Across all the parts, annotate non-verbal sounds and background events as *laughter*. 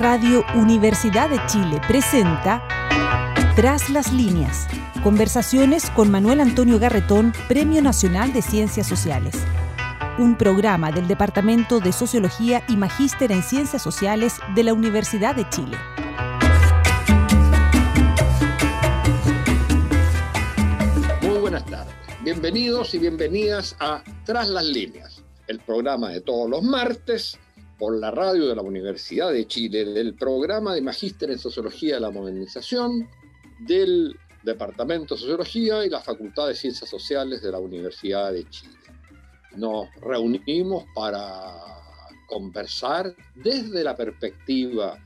Radio Universidad de Chile presenta Tras las líneas. Conversaciones con Manuel Antonio Garretón, Premio Nacional de Ciencias Sociales. Un programa del Departamento de Sociología y Magíster en Ciencias Sociales de la Universidad de Chile. Muy buenas tardes. Bienvenidos y bienvenidas a Tras las líneas, el programa de todos los martes por la radio de la Universidad de Chile, del programa de Magíster en Sociología de la Modernización, del Departamento de Sociología y la Facultad de Ciencias Sociales de la Universidad de Chile. Nos reunimos para conversar desde la perspectiva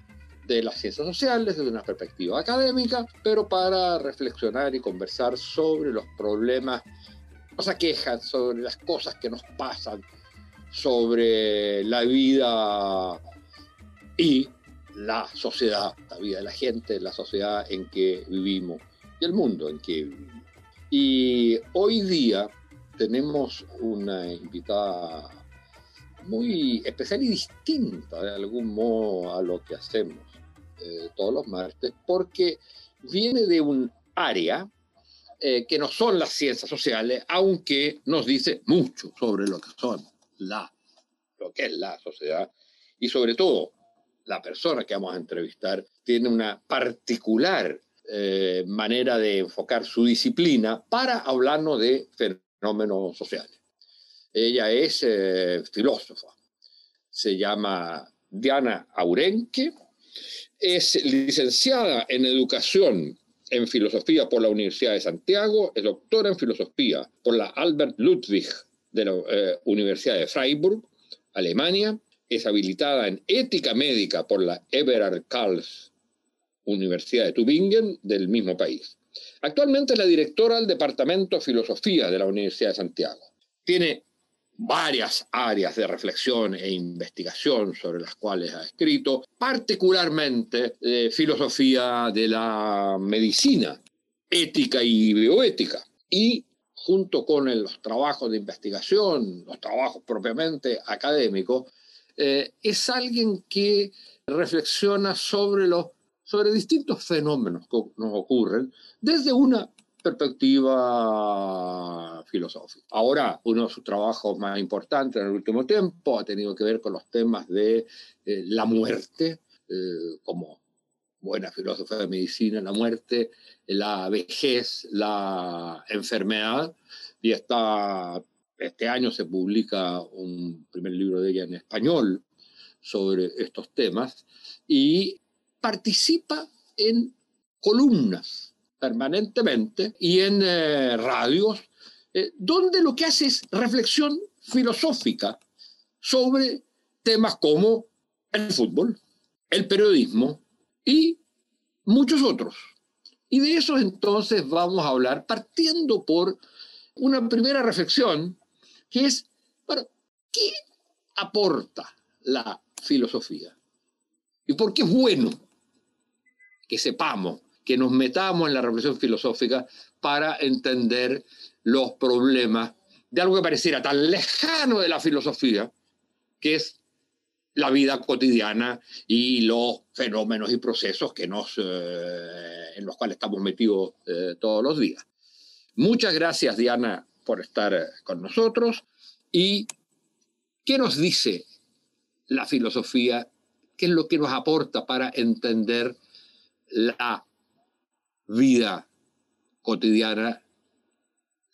de las ciencias sociales, desde una perspectiva académica, pero para reflexionar y conversar sobre los problemas, nos aquejan, sobre las cosas que nos pasan, sobre la vida y la sociedad, la vida de la gente, la sociedad en que vivimos y el mundo en que vivimos. Y hoy día tenemos una invitada muy especial y distinta de algún modo a lo que hacemos eh, todos los martes, porque viene de un área eh, que no son las ciencias sociales, aunque nos dice mucho sobre lo que son la, lo que es la sociedad y sobre todo la persona que vamos a entrevistar tiene una particular eh, manera de enfocar su disciplina para hablarnos de fenómenos sociales. Ella es eh, filósofa, se llama Diana Aurenque, es licenciada en educación en filosofía por la Universidad de Santiago, es doctora en filosofía por la Albert Ludwig de la eh, Universidad de Freiburg, Alemania. Es habilitada en ética médica por la Eberhard Karls Universidad de Tübingen del mismo país. Actualmente es la directora del Departamento de Filosofía de la Universidad de Santiago. Tiene varias áreas de reflexión e investigación sobre las cuales ha escrito, particularmente filosofía de la medicina, ética y bioética, y junto con los trabajos de investigación, los trabajos propiamente académicos, eh, es alguien que reflexiona sobre, los, sobre distintos fenómenos que nos ocurren desde una perspectiva filosófica. Ahora, uno de sus trabajos más importantes en el último tiempo ha tenido que ver con los temas de eh, la muerte, eh, como buena filósofa de medicina, la muerte, la vejez, la enfermedad, y está, este año se publica un primer libro de ella en español sobre estos temas, y participa en columnas permanentemente y en eh, radios, eh, donde lo que hace es reflexión filosófica sobre temas como el fútbol, el periodismo, y muchos otros. Y de eso entonces vamos a hablar partiendo por una primera reflexión, que es, ¿qué aporta la filosofía? ¿Y por qué es bueno que sepamos, que nos metamos en la reflexión filosófica para entender los problemas de algo que pareciera tan lejano de la filosofía, que es la vida cotidiana y los fenómenos y procesos que nos, eh, en los cuales estamos metidos eh, todos los días. Muchas gracias, Diana, por estar con nosotros. ¿Y qué nos dice la filosofía? ¿Qué es lo que nos aporta para entender la vida cotidiana,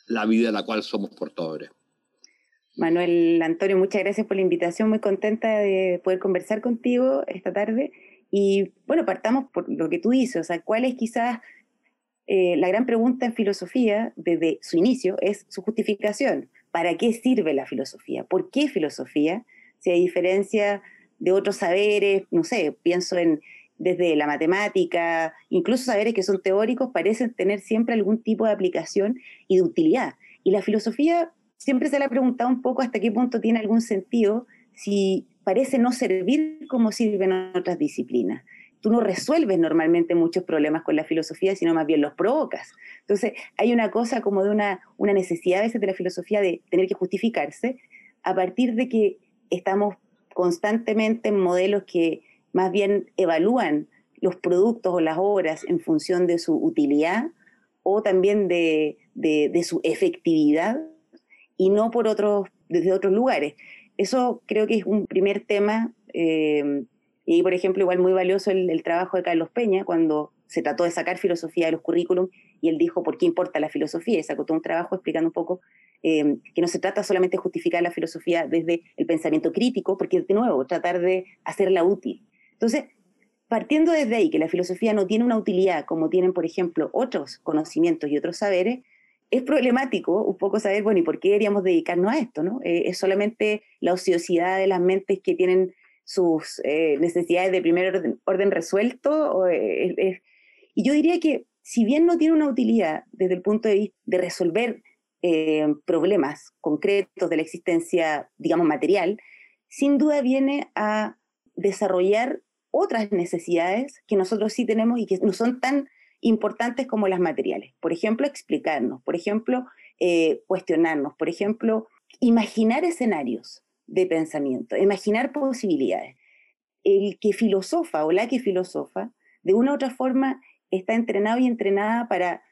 la vida de la cual somos portadores? Manuel Antonio, muchas gracias por la invitación, muy contenta de poder conversar contigo esta tarde. Y bueno, partamos por lo que tú dices, o sea, ¿cuál es quizás eh, la gran pregunta en filosofía desde su inicio? Es su justificación. ¿Para qué sirve la filosofía? ¿Por qué filosofía? Si hay diferencia de otros saberes, no sé, pienso en desde la matemática, incluso saberes que son teóricos, parecen tener siempre algún tipo de aplicación y de utilidad. Y la filosofía siempre se le ha preguntado un poco hasta qué punto tiene algún sentido si parece no servir como sirven otras disciplinas. Tú no resuelves normalmente muchos problemas con la filosofía, sino más bien los provocas. Entonces, hay una cosa como de una, necesidad a veces de la filosofía de tener que justificarse a partir de que estamos constantemente en modelos que más bien evalúan los productos o las obras en función de su utilidad o también de, su efectividad y no por otros, desde otros lugares. Eso creo que es un primer tema. Eh, y, por ejemplo, igual muy valioso el, trabajo de Carlos Peña cuando se trató de sacar filosofía de los currículum y él dijo por qué importa la filosofía y sacó todo un trabajo explicando un poco eh, que no se trata solamente de justificar la filosofía desde el pensamiento crítico, porque de nuevo, tratar de hacerla útil. Entonces, partiendo desde ahí, que la filosofía no tiene una utilidad como tienen, por ejemplo, otros conocimientos y otros saberes, es problemático un poco saber, bueno, ¿y por qué deberíamos dedicarnos a esto? ¿no? Eh, es solamente la ociosidad de las mentes que tienen sus eh, necesidades de primer orden, resuelto. y yo diría que si bien no tiene una utilidad desde el punto de vista de resolver eh, problemas concretos de la existencia, digamos, material, sin duda viene a desarrollar otras necesidades que nosotros sí tenemos y que no son tan importantes como las materiales. Por ejemplo, explicarnos, por ejemplo, eh, cuestionarnos, por ejemplo, imaginar escenarios de pensamiento, imaginar posibilidades. El que filosofa o la que filosofa, de una u otra forma, está entrenado y entrenada para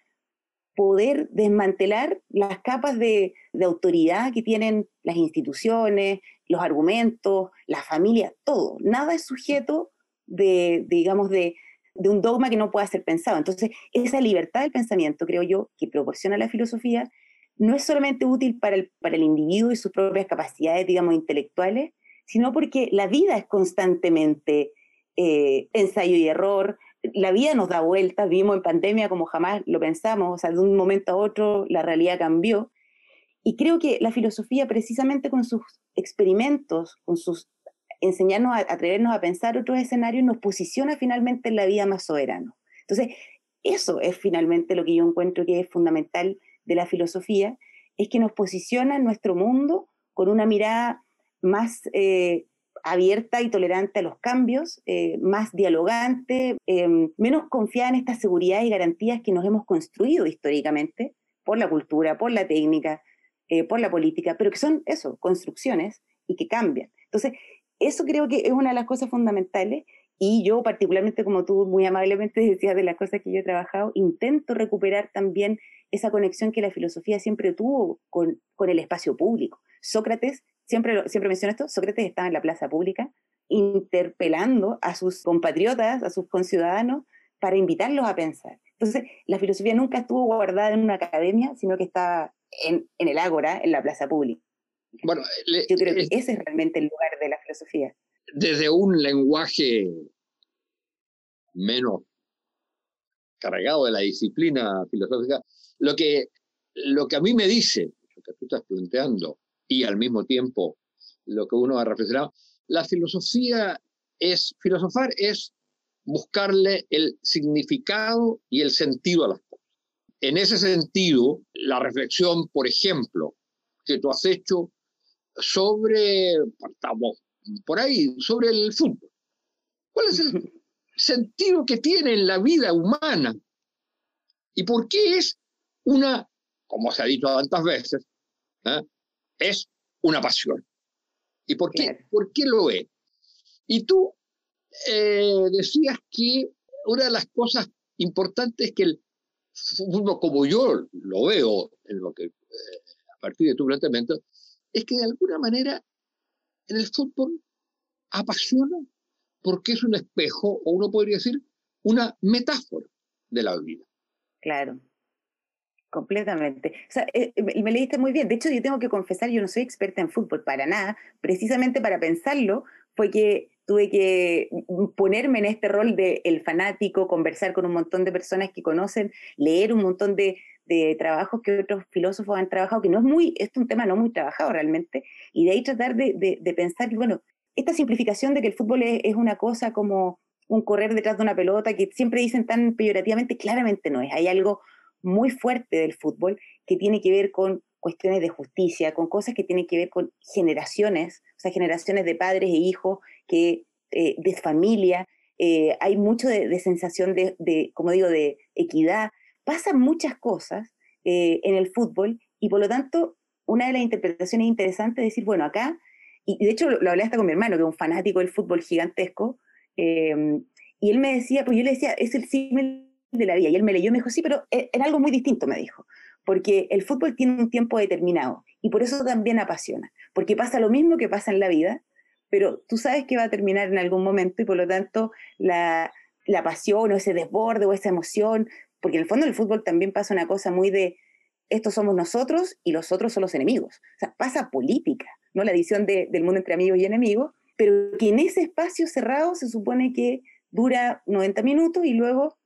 poder desmantelar las capas de, autoridad que tienen las instituciones, los argumentos, la familia, todo. Nada es sujeto de, digamos, de, un dogma que no pueda ser pensado. Entonces, esa libertad del pensamiento, creo yo, que proporciona la filosofía, no es solamente útil para el, para el individuo y sus propias capacidades, digamos, intelectuales, sino porque la vida es constantemente eh, ensayo y error, la vida nos da vueltas, vivimos en pandemia como jamás lo pensamos, o sea, de un momento a otro la realidad cambió. Y creo que la filosofía, precisamente con sus experimentos, con sus enseñarnos a atrevernos a pensar otros escenarios, nos posiciona finalmente en la vida más soberano. Entonces, eso es finalmente lo que yo encuentro que es fundamental de la filosofía, es que nos posiciona en nuestro mundo con una mirada más eh, abierta y tolerante a los cambios, eh, más dialogante, eh, menos confiada en estas seguridades y garantías que nos hemos construido históricamente por la cultura, por la técnica, eh, por la política, pero que son eso, construcciones y que cambian. Entonces, eso creo que es una de las cosas fundamentales y yo particularmente, como tú muy amablemente *laughs* decías de las cosas que yo he trabajado, intento recuperar también esa conexión que la filosofía siempre tuvo con, el espacio público. Sócrates siempre, siempre menciono esto, Sócrates estaba en la plaza pública interpelando a sus compatriotas, a sus conciudadanos, para invitarlos a pensar. Entonces, la filosofía nunca estuvo guardada en una academia, sino que estaba en, el ágora, en la plaza pública. Bueno, yo creo que ese es realmente el lugar de la filosofía. Desde un lenguaje menos cargado de la disciplina filosófica, lo que, lo que a mí me dice, lo que tú estás planteando, y al mismo tiempo lo que uno ha reflexionado. La filosofía es, filosofar es buscarle el significado y el sentido a las cosas. En ese sentido, la reflexión, por ejemplo, que tú has hecho sobre, estamos por ahí, sobre el fútbol. ¿Cuál es el *laughs* sentido que tiene en la vida humana? ¿Y por qué es una, como se ha dicho tantas veces, ¿eh? es una pasión. ¿Y por qué, ¿por qué lo es? Y tú eh, decías que una de las cosas importantes es que el fútbol, como yo lo veo en lo que, eh, a partir de tu planteamiento, es que de alguna manera en el fútbol apasiona porque es un espejo, o uno podría decir, una metáfora de la vida. Claro. Completamente. O sea, eh, me leíste muy bien. De hecho, yo tengo que confesar, yo no soy experta en fútbol para nada. Precisamente para pensarlo fue que tuve que ponerme en este rol de el fanático, conversar con un montón de personas que conocen, leer un montón de, trabajos que otros filósofos han trabajado, que no es muy, es un tema no muy trabajado realmente, y de ahí tratar de, de, pensar, bueno, esta simplificación de que el fútbol es, es, una cosa como un correr detrás de una pelota, que siempre dicen tan peyorativamente, claramente no es. Hay algo muy fuerte del fútbol que tiene que ver con cuestiones de justicia, con cosas que tienen que ver con generaciones, o sea, generaciones de padres e hijos, que, eh, de familia, eh, hay mucho de, sensación de, como digo, de equidad. Pasan muchas cosas eh, en el fútbol y por lo tanto una de las interpretaciones interesantes es decir, bueno, acá, y de hecho lo, hablé hasta con mi hermano, que es un fanático del fútbol gigantesco, Em, y él me decía, pues yo le decía, es el símil de la vida. Y él me leyó y me dijo, sí, pero en algo muy distinto, me dijo. Porque el fútbol tiene un tiempo determinado y por eso también apasiona. Porque pasa lo mismo que pasa en la vida, pero tú sabes que va a terminar en algún momento y por lo tanto la, la pasión o ese desborde o esa emoción, porque en el fondo del fútbol también pasa una cosa muy de estos somos nosotros y los otros son los enemigos. O sea, pasa política, ¿no? La edición del mundo entre amigos y enemigos, pero que en ese espacio cerrado se supone que dura 90 minutos y luego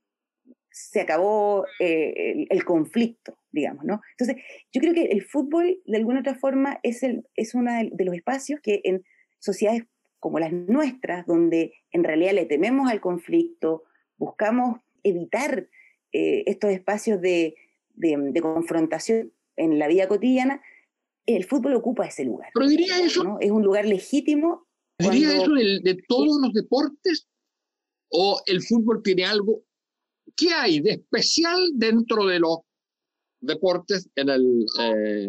se acabó eh, el, conflicto, digamos, ¿no? Entonces, yo creo que el fútbol, de alguna otra forma, es, el, es uno de los espacios que en sociedades como las nuestras, donde en realidad le tememos al conflicto, buscamos evitar eh, estos espacios de, de, confrontación en la vida cotidiana, el fútbol ocupa ese lugar. Pero diría eso. Es un lugar legítimo. ¿Diría eso de, todos los deportes? ¿O el fútbol tiene algo? ¿Qué hay de especial dentro de los deportes en el, eh,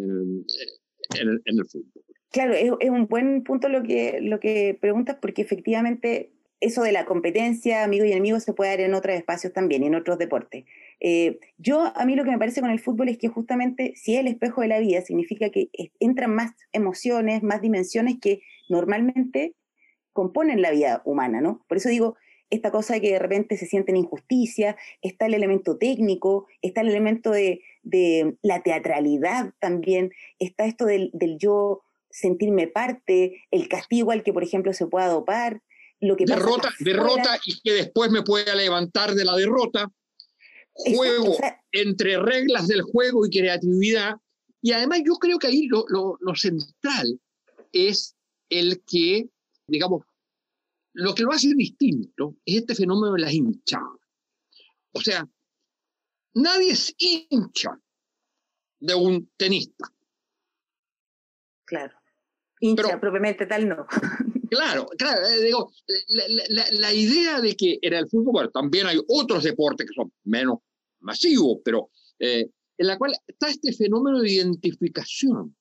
en, el fútbol? Claro, es, es, un buen punto lo que, lo que preguntas, porque efectivamente eso de la competencia, amigos y enemigos, se puede dar en otros espacios también, en otros deportes. Eh, yo, a mí lo que me parece con el fútbol es que justamente si es el espejo de la vida, significa que entran más emociones, más dimensiones que normalmente componen la vida humana, ¿no? Por eso digo, esta cosa de que de repente se sienten injusticia, está el elemento técnico, está el elemento de, la teatralidad también, está esto del, yo sentirme parte, el castigo al que, por ejemplo, se pueda dopar, lo que derrota, derrota y que después me pueda levantar de la derrota juego entre reglas del juego y creatividad. Y además yo creo que ahí lo, lo, central es el que, digamos, lo que lo hace distinto es este fenómeno de las hinchadas. O sea, nadie es hincha de un tenista. Claro. Hincha propiamente tal no. *laughs* Claro, claro, eh, digo, la, idea de que en el fútbol, bueno, también hay otros deportes que son menos masivo, pero eh, en la cual está este fenómeno de identificación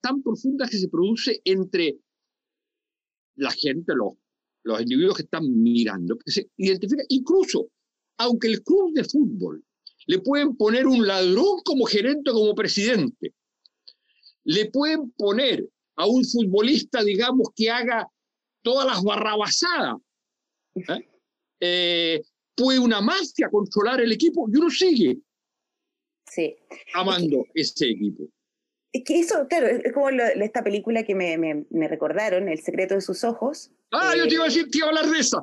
tan profunda que se produce entre la gente, los, individuos que están mirando, que se identifica, incluso, aunque el club de fútbol le pueden poner un ladrón como gerente, como presidente, le pueden poner a un futbolista, digamos, que haga todas las barrabasadas, ¿eh? Eh, puede una mafia controlar el equipo y uno sigue sí. amando ese equipo. Es que eso, claro, es como esta película que me, me, recordaron, El secreto de sus ojos. Ah, yo te iba a decir, te *laughs* iba a hablar de esa.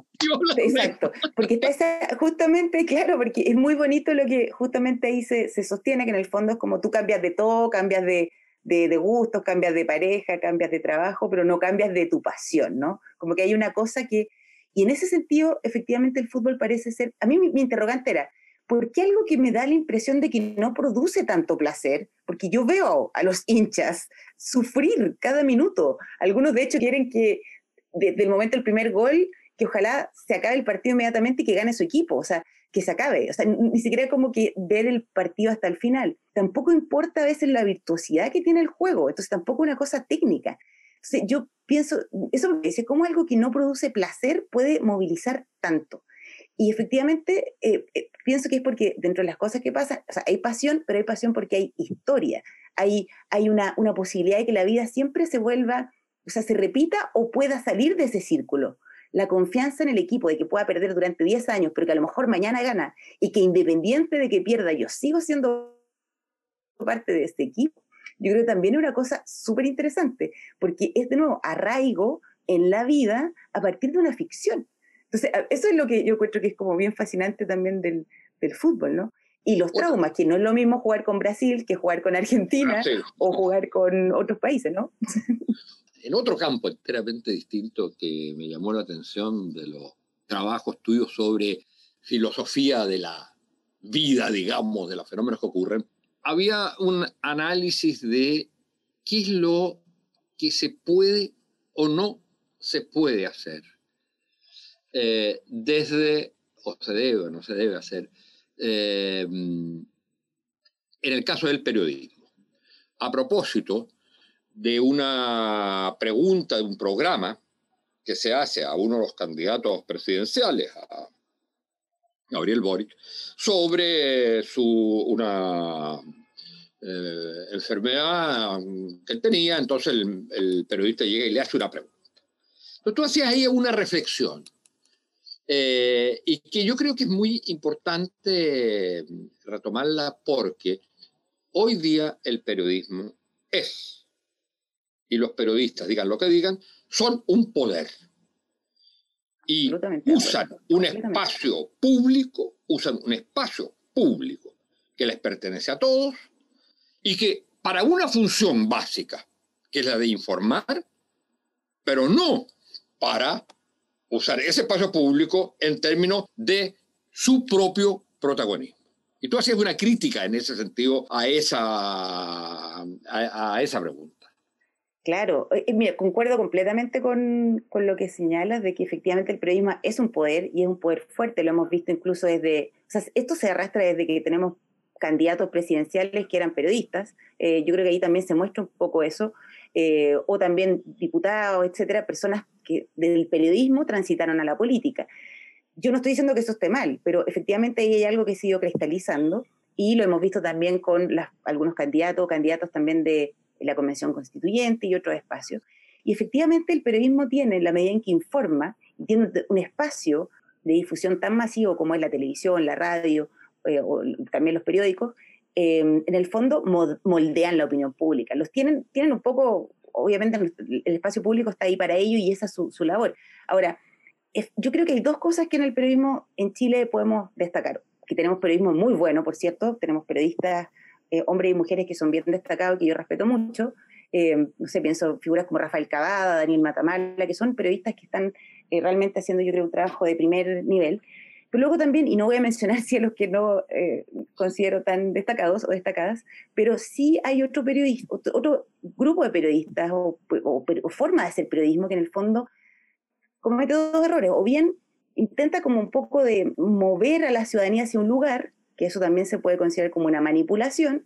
Exacto, porque está esa, justamente, claro, porque es muy bonito lo que justamente ahí se, se, sostiene, que en el fondo es como tú cambias de todo, cambias de, de, de gustos, cambias de pareja, cambias de trabajo, pero no cambias de tu pasión, ¿no? Como que hay una cosa que, y en ese sentido, efectivamente, el fútbol parece ser, a mí mi, interrogante era, ¿por qué algo que me da la impresión de que no produce tanto placer? Porque yo veo a los *laughs* hinchas sufrir cada minuto. Algunos, de hecho, quieren que desde el momento del primer gol, que ojalá se acabe el partido inmediatamente y que gane su equipo, o sea, que se acabe. O sea, ni siquiera como que ver el partido hasta el final. Tampoco importa a veces la virtuosidad que tiene el juego, entonces tampoco una cosa técnica yo pienso, eso me dice, ¿cómo algo que no produce placer puede movilizar tanto? Y efectivamente, eh, eh, pienso que es porque dentro de las cosas que pasan, o sea, hay pasión, pero hay pasión porque hay historia, hay, hay una, una posibilidad de que la vida siempre se vuelva, o sea, se repita o pueda salir de ese círculo. La confianza en el equipo de que pueda perder durante 10 años, pero que a lo mejor mañana gana y que independiente de que pierda, yo sigo siendo parte de este equipo yo creo que también es una cosa súper interesante, porque es de nuevo arraigo en la vida a partir de una ficción. Entonces, eso es lo que yo encuentro que es como bien fascinante también del, del fútbol, ¿no? Y los traumas, que no es lo mismo jugar con Brasil que jugar con Argentina ah, o jugar con otros países, ¿no? *laughs* en otro campo enteramente distinto que me llamó la atención de los trabajos tuyos sobre filosofía de la vida, digamos, de los fenómenos que ocurren, había un análisis de qué es lo que se puede o no se puede hacer eh, desde, o se debe o no se debe hacer, eh, en el caso del periodismo. A propósito de una pregunta de un programa que se hace a uno de los candidatos presidenciales, a Gabriel Boric, sobre su, una eh, enfermedad que él tenía, entonces el, periodista llega y le hace una pregunta. Entonces tú hacías ahí una reflexión, eh, y que yo creo que es muy importante retomarla porque hoy día el periodismo es, y los periodistas, digan lo que digan, son un poder. Y usan un espacio público, usan un espacio público que les pertenece a todos y que para una función básica, que es la de informar, pero no para usar ese espacio público en términos de su propio protagonismo. Y tú hacías una crítica en ese sentido a esa, a, esa pregunta. Claro, eh, mira, concuerdo completamente con, con, lo que señalas de que efectivamente el periodismo es un poder y es un poder fuerte, lo hemos visto incluso desde, o sea, esto se arrastra desde que tenemos candidatos presidenciales que eran periodistas. Eh, yo creo que ahí también se muestra un poco eso. Eh, o también diputados, etcétera, personas que del periodismo transitaron a la política. Yo no estoy diciendo que eso esté mal, pero efectivamente ahí hay algo que se ha ido cristalizando y lo hemos visto también con algunos candidatos, candidatos también de la Convención Constituyente y otros espacios. Y efectivamente el periodismo tiene, en la medida en que informa, y tiene un espacio de difusión tan masivo como es la televisión, la radio, eh, o también los periódicos, em, en el fondo moldean la opinión pública. Los tienen, tienen un poco, obviamente el espacio público está ahí para ello y esa es su, labor. Ahora, yo creo que hay dos cosas que en el periodismo en Chile podemos destacar. Que tenemos periodismo muy bueno, por cierto, tenemos periodistas, eh, hombres y mujeres que son bien destacados, que yo respeto mucho. Em, no sé, pienso figuras como Rafael Cavada, Daniel Matamala, que son periodistas que están eh, realmente haciendo, yo creo, un trabajo de primer nivel. Pero luego también, y no voy a mencionar *laughs* si a los que no eh, considero tan destacados o destacadas, pero sí hay otro periodista, otro, grupo de periodistas o, o, forma de hacer periodismo que en el fondo comete dos errores. O bien intenta como un poco de mover a la ciudadanía hacia un lugar, que eso también se puede considerar como una manipulación,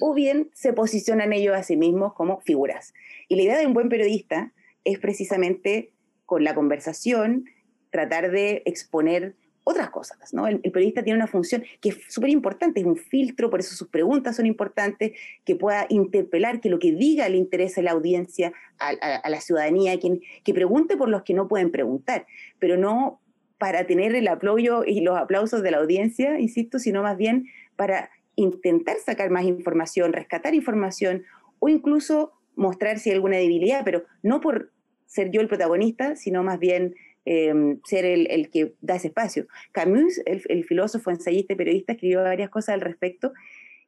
o bien se posicionan ellos a sí mismos como figuras. Y la idea de un buen periodista es precisamente con la conversación tratar de exponer otras cosas. ¿no? El, periodista tiene una función que es súper importante, es un filtro, por eso sus preguntas son importantes, que pueda interpelar, que lo que diga le interese a la audiencia, a, la ciudadanía, quien, que pregunte por los que no pueden preguntar, pero no para tener el apoyo y los aplausos de la audiencia, insisto, sino más bien para intentar sacar más información, rescatar información o incluso mostrar si hay alguna debilidad, pero no por ser yo el protagonista, sino más bien Em, ser el, que da ese espacio. Camus, el, filósofo, ensayista y periodista, escribió varias cosas al respecto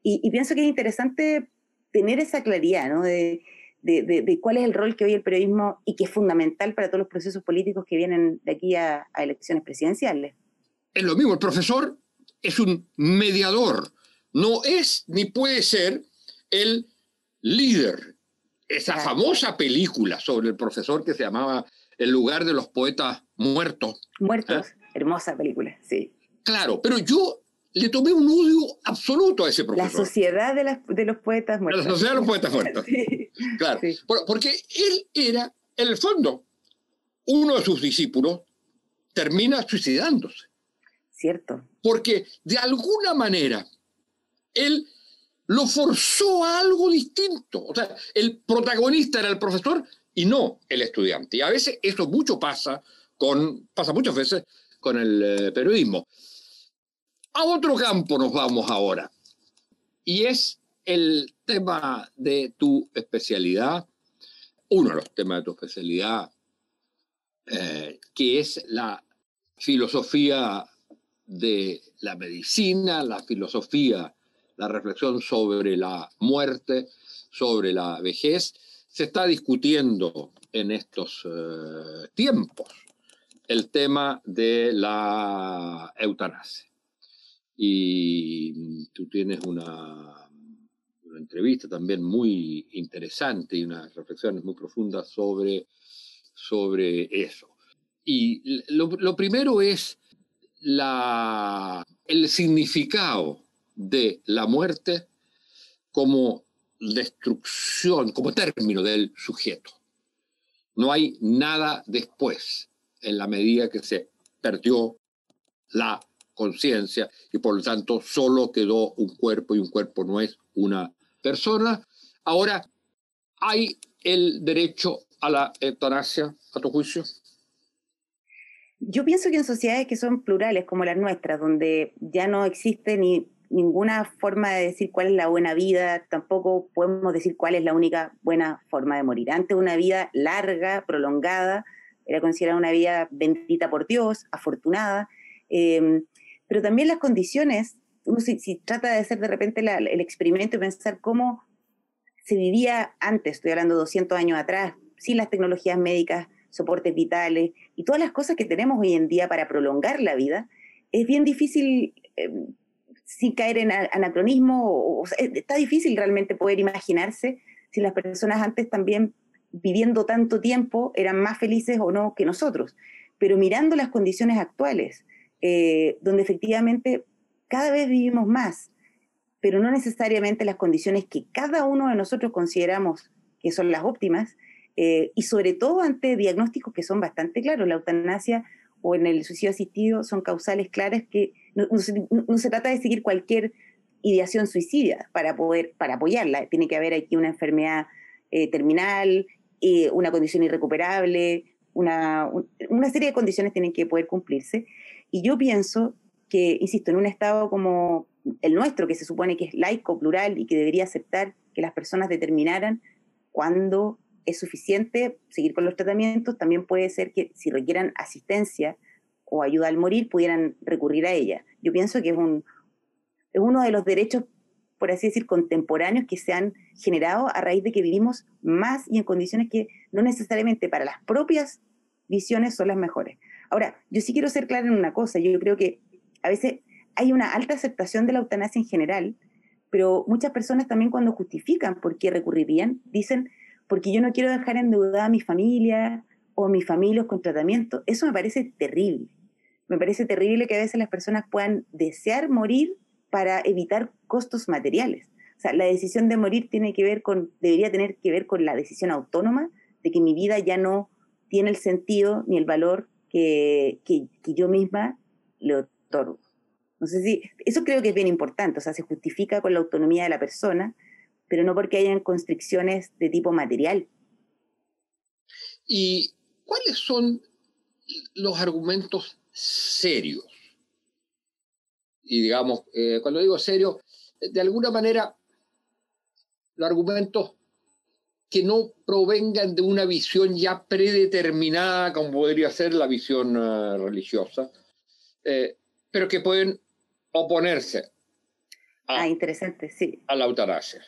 y, pienso que es interesante tener esa claridad ¿no? de, cuál es el rol que hoy el periodismo y que es fundamental para todos los procesos políticos que vienen de aquí a, elecciones presidenciales. Es lo mismo, el profesor es un mediador, no es ni puede ser el líder. Esa famosa película sobre el profesor que se llamaba El lugar de los poetas muertos. Muertos, ¿Eh? hermosa película, sí. Claro, pero yo le tomé un odio absoluto a ese profesor. La sociedad de, los poetas muertos. La sociedad de los poetas muertos. Claro, porque él era, en el fondo, uno de sus discípulos termina suicidándose. Cierto. Porque de alguna manera él lo forzó a algo distinto. O sea, el protagonista era el profesor y no el estudiante. Y a veces eso mucho pasa pasa muchas veces con el eh, periodismo. A otro campo nos vamos ahora, y es el tema de tu especialidad, uno de los temas de tu especialidad, eh, que es la filosofía de la medicina, la filosofía, la reflexión sobre la muerte, sobre la vejez, se está discutiendo en estos eh, tiempos el tema de la eutanasia. Y tú tienes una, entrevista también muy interesante y unas reflexiones muy profundas sobre, sobre eso. Y lo, primero es la, el significado de la muerte como destrucción, como término del sujeto. No hay nada después, en la medida que se perdió la conciencia y por lo tanto solo quedó un cuerpo y un cuerpo no es una persona. Ahora, ¿hay el derecho a la eutanasia, a tu juicio? Yo pienso que en sociedades que son plurales como las nuestras, donde ya no existe ni ninguna forma de decir cuál es la buena vida, tampoco podemos decir cuál es la única buena forma de morir. Antes una vida larga, prolongada, era considerada una vida bendita por Dios, afortunada, em, pero también las condiciones, uno si, trata de hacer de repente el experimento y pensar cómo se vivía antes, estoy hablando 200 años atrás, sin las tecnologías médicas, soportes vitales y todas las cosas que tenemos hoy en día para prolongar la vida, es bien difícil em, sin caer en anacronismo, está difícil realmente poder imaginarse si las personas antes también viviendo tanto tiempo eran más felices o no que nosotros. Pero mirando las condiciones actuales, eh, donde efectivamente cada vez vivimos más, pero no necesariamente las condiciones que cada uno de nosotros consideramos que son las óptimas, eh, y sobre todo ante diagnósticos que son bastante claros. La eutanasia o en el suicidio asistido son causales claras que no, se, trata de seguir cualquier ideación suicida para poder para apoyarla. Tiene que haber aquí una enfermedad eh, terminal, eh, una condición irrecuperable, una, una serie de condiciones tienen que poder cumplirse. Y yo pienso que, insisto, en un Estado como el nuestro, que se supone que es laico, plural y que debería aceptar que las personas determinaran cuándo es suficiente seguir con los tratamientos, también puede ser que si requieran asistencia o ayuda al morir, pudieran recurrir a ella. Yo pienso que es, un, es uno de los derechos, por así decir, contemporáneos que se han generado a raíz de que vivimos más y en condiciones que no necesariamente para las propias visiones son las mejores. Ahora, yo sí quiero ser clara en una cosa, yo creo que a veces hay una alta aceptación de la eutanasia en general, pero muchas personas también cuando justifican por qué recurrirían, dicen porque yo no quiero dejar endeudada a mi familia o a mis familias con tratamiento. Eso me parece terrible. Me parece terrible que a veces las personas puedan desear morir para evitar costos materiales. O sea, la decisión de morir tiene que ver con, debería tener que ver con la decisión autónoma de que mi vida ya no tiene el sentido ni el valor que, que, yo misma le otorgo. No sé si, eso creo que es bien importante, o sea, se justifica con la autonomía de la persona, pero no porque hayan constricciones de tipo material. ¿Y cuáles son los argumentos serios? Y digamos, eh, cuando digo serios, de alguna manera, los argumentos que no provengan de una visión ya predeterminada, como podría ser la visión eh, religiosa, eh, pero que pueden oponerse a, ah, interesante, sí. a la eutanasia.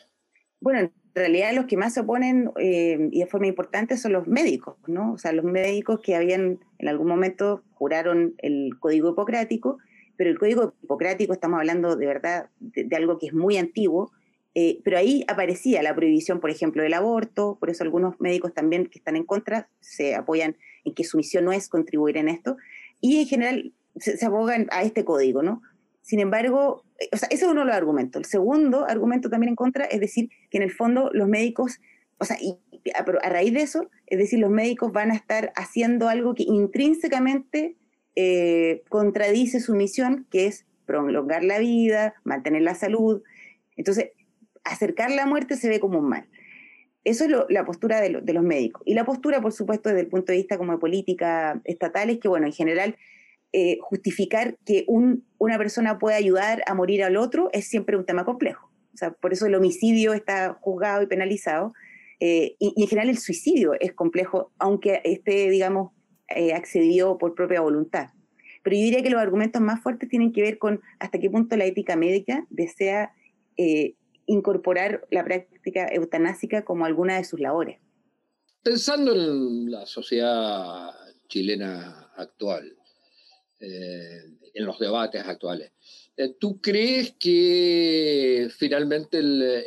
Bueno, en realidad los que más se oponen eh, y de forma importante son los médicos, ¿no? O sea, los médicos que habían en algún momento juraron el código hipocrático, pero el código hipocrático estamos hablando de verdad de, algo que es muy antiguo, eh, pero ahí aparecía la prohibición, por ejemplo, del aborto, por eso algunos médicos también que están en contra se apoyan en que su misión no es contribuir en esto, y en general se, abogan a este código, ¿no? Sin embargo, eh, o sea, ese es uno de los argumentos. El segundo argumento también en contra es decir que en el fondo los médicos, o sea, y a, raíz de eso, es decir, los médicos van a estar haciendo algo que intrínsecamente eh, contradice su misión, que es prolongar la vida, mantener la salud. Entonces, acercar la muerte se ve como un mal. Eso es la postura de, de, los médicos. Y la postura, por supuesto, desde el punto de vista como de política estatal, es que, bueno, en general eh, justificar que una persona puede ayudar a morir al otro es siempre un tema complejo. O sea, por eso el homicidio está juzgado y penalizado. Eh, y, en general el suicidio es complejo, aunque esté, digamos, eh, accedido por propia voluntad. Pero yo diría que los argumentos más fuertes tienen que ver con hasta qué punto la ética médica desea incorporar la práctica eutanásica como alguna de sus labores. Pensando en la sociedad chilena actual, eh, en los debates actuales. Eh, ¿Tú crees que finalmente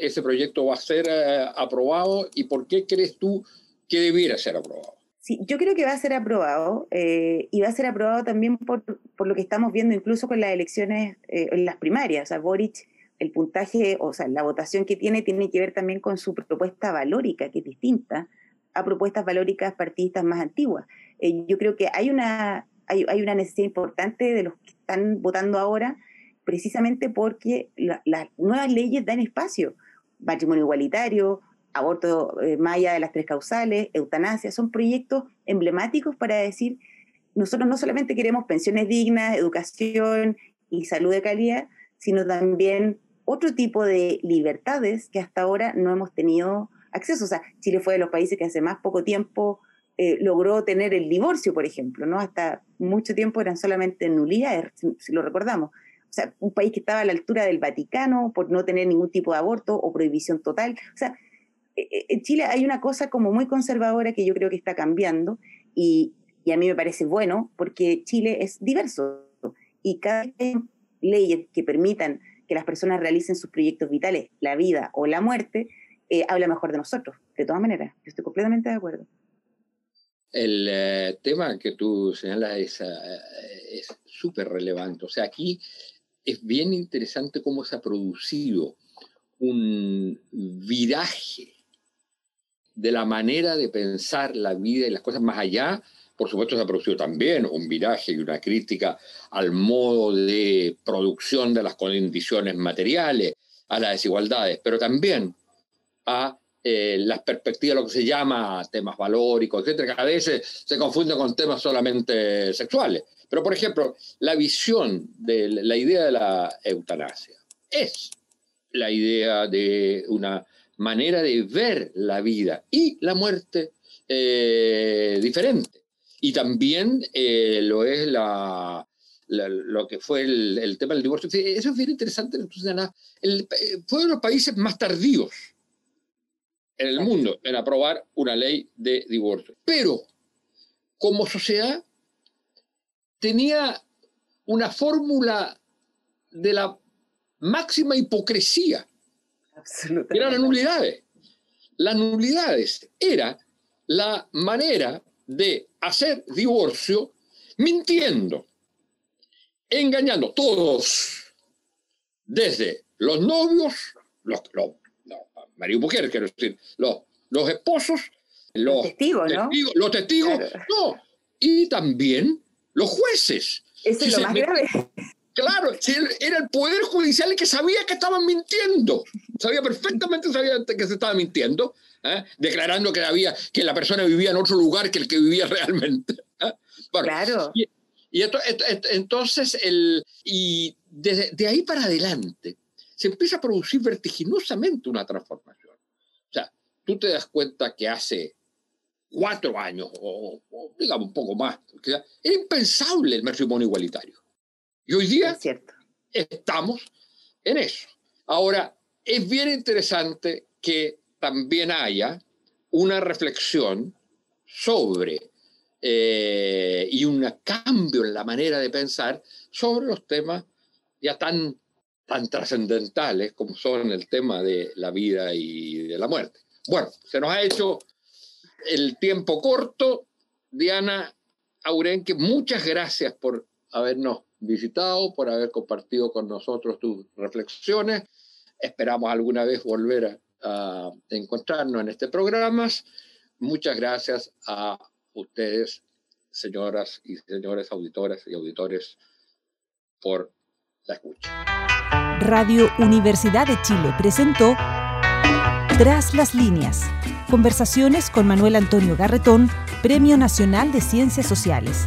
ese proyecto va a ser eh, aprobado y por qué crees tú que debiera ser aprobado? Sí, yo creo que va a ser aprobado y va a ser aprobado también por, por, lo que estamos viendo incluso con las elecciones, en las primarias. O sea, Boric, el puntaje, o sea, la votación que tiene tiene que ver también con su propuesta valórica, que es distinta a propuestas valóricas partidistas más antiguas. Eh, yo creo que hay una, hay, hay, una necesidad importante de los que están votando ahora, precisamente porque las nuevas leyes dan espacio. Matrimonio igualitario, aborto eh, allá de las tres causales, eutanasia, son proyectos emblemáticos para decir, nosotros no solamente queremos pensiones dignas, educación y salud de calidad, sino también otro tipo de libertades que hasta ahora no hemos tenido acceso. O sea, Chile fue de los países que hace más poco tiempo eh, logró tener el divorcio, por ejemplo, ¿no? Hasta mucho tiempo eran solamente nulidades, si, lo recordamos. O sea, un país que estaba a la altura del Vaticano por no tener ningún tipo de aborto o prohibición total. O sea, e, e, en Chile hay una cosa como muy conservadora que yo creo que está cambiando y, y a mí me parece bueno porque Chile es diverso y cada hay leyes que permitan que las personas realicen sus proyectos vitales, la vida o la muerte, eh, habla mejor de nosotros. De todas maneras, yo estoy completamente de acuerdo. El eh, tema que tú señalas es eh, súper relevante. O sea, aquí es bien interesante cómo se ha producido un viraje de la manera de pensar la vida y las cosas más allá por supuesto, se ha producido también un viraje y una crítica al modo de producción de las condiciones materiales, a las desigualdades, pero también a eh, las perspectivas, lo que se llama temas valóricos, etcétera, que a veces se confunden con temas solamente sexuales. Pero, por ejemplo, la visión de la idea de la eutanasia es la idea de una manera de ver la vida y la muerte eh, diferente y también eh, lo es la, lo que fue el, tema del divorcio. Eso es bien interesante. el, eh, fue uno de los países más tardíos en el mundo en aprobar una ley de divorcio. Pero como sociedad tenía una fórmula de la máxima hipocresía. Absolutamente. Eran las nulidades. Las nulidades era la manera de hacer divorcio mintiendo, engañando todos, desde los novios, los, los, marido mujer, quiero decir, los, los esposos, los, testigos, ¿no? los testigos, no, y también los jueces. Eso es lo más grave. Claro, era el Poder Judicial el que sabía que estaban mintiendo. Sabía perfectamente sabía que se estaba mintiendo, ¿eh? declarando que, había, que la persona vivía en otro lugar que el que vivía *laughs* realmente. ¿eh? claro. Y, entonces, el, y de ahí para adelante, se empieza a producir vertiginosamente una transformación. O sea, tú te das cuenta que hace cuatro años, o, o digamos un poco más, era impensable el matrimonio igualitario. Y hoy día estamos en eso. Ahora, es bien interesante que también haya una reflexión sobre eh, y un cambio en la manera de pensar sobre los temas ya tan, tan trascendentales como son el tema de la vida y de la muerte. Bueno, se nos ha hecho el tiempo corto. Diana Aurenque, muchas gracias por habernos visitado, por haber compartido con nosotros tus reflexiones. Esperamos alguna vez volver a, encontrarnos en este programa. Muchas gracias a ustedes, señoras y señores auditoras y auditores, por la escucha. Radio Universidad de Chile presentó Tras las líneas. Conversaciones con Manuel Antonio Garretón, Premio Nacional de Ciencias Sociales